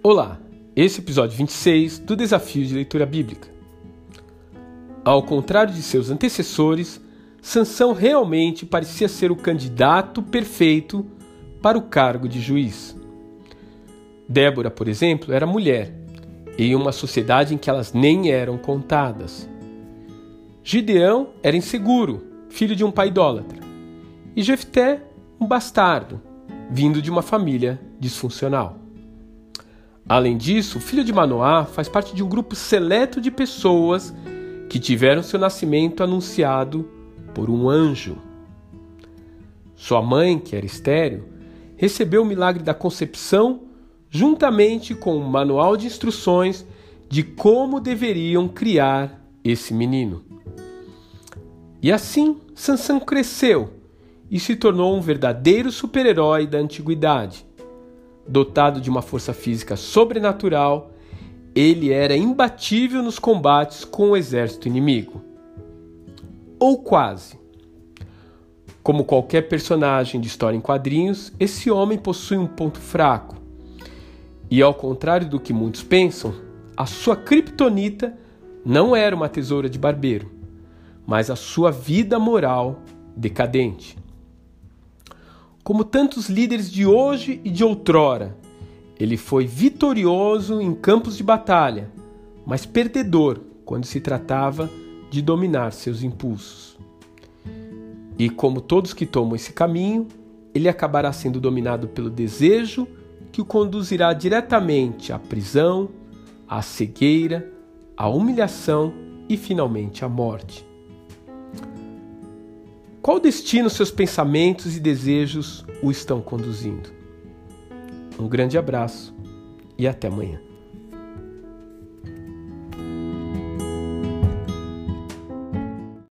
Olá, esse é o episódio 26 do Desafio de Leitura Bíblica. Ao contrário de seus antecessores, Sansão realmente parecia ser o candidato perfeito para o cargo de juiz. Débora, por exemplo, era mulher, em uma sociedade em que elas nem eram contadas. Gideão era inseguro, filho de um pai idólatra, e Jefté, um bastardo, vindo de uma família disfuncional. Além disso, o filho de Manoá faz parte de um grupo seleto de pessoas que tiveram seu nascimento anunciado por um anjo. Sua mãe, que era estéril, recebeu o milagre da concepção juntamente com um manual de instruções de como deveriam criar esse menino. E assim, Sansão cresceu e se tornou um verdadeiro super-herói da antiguidade Dotado de uma força física sobrenatural, ele era imbatível nos combates com o exército inimigo. Ou quase. Como qualquer personagem de história em quadrinhos, esse homem possui um ponto fraco. E ao contrário do que muitos pensam, a sua criptonita não era uma tesoura de barbeiro, mas a sua vida moral decadente como tantos líderes de hoje e de outrora. Ele foi vitorioso em campos de batalha, mas perdedor quando se tratava de dominar seus impulsos. E como todos que tomam esse caminho, ele acabará sendo dominado pelo desejo que o conduzirá diretamente à prisão, à cegueira, à humilhação e finalmente à morte. Qual destino seus pensamentos e desejos o estão conduzindo? Um grande abraço e até amanhã.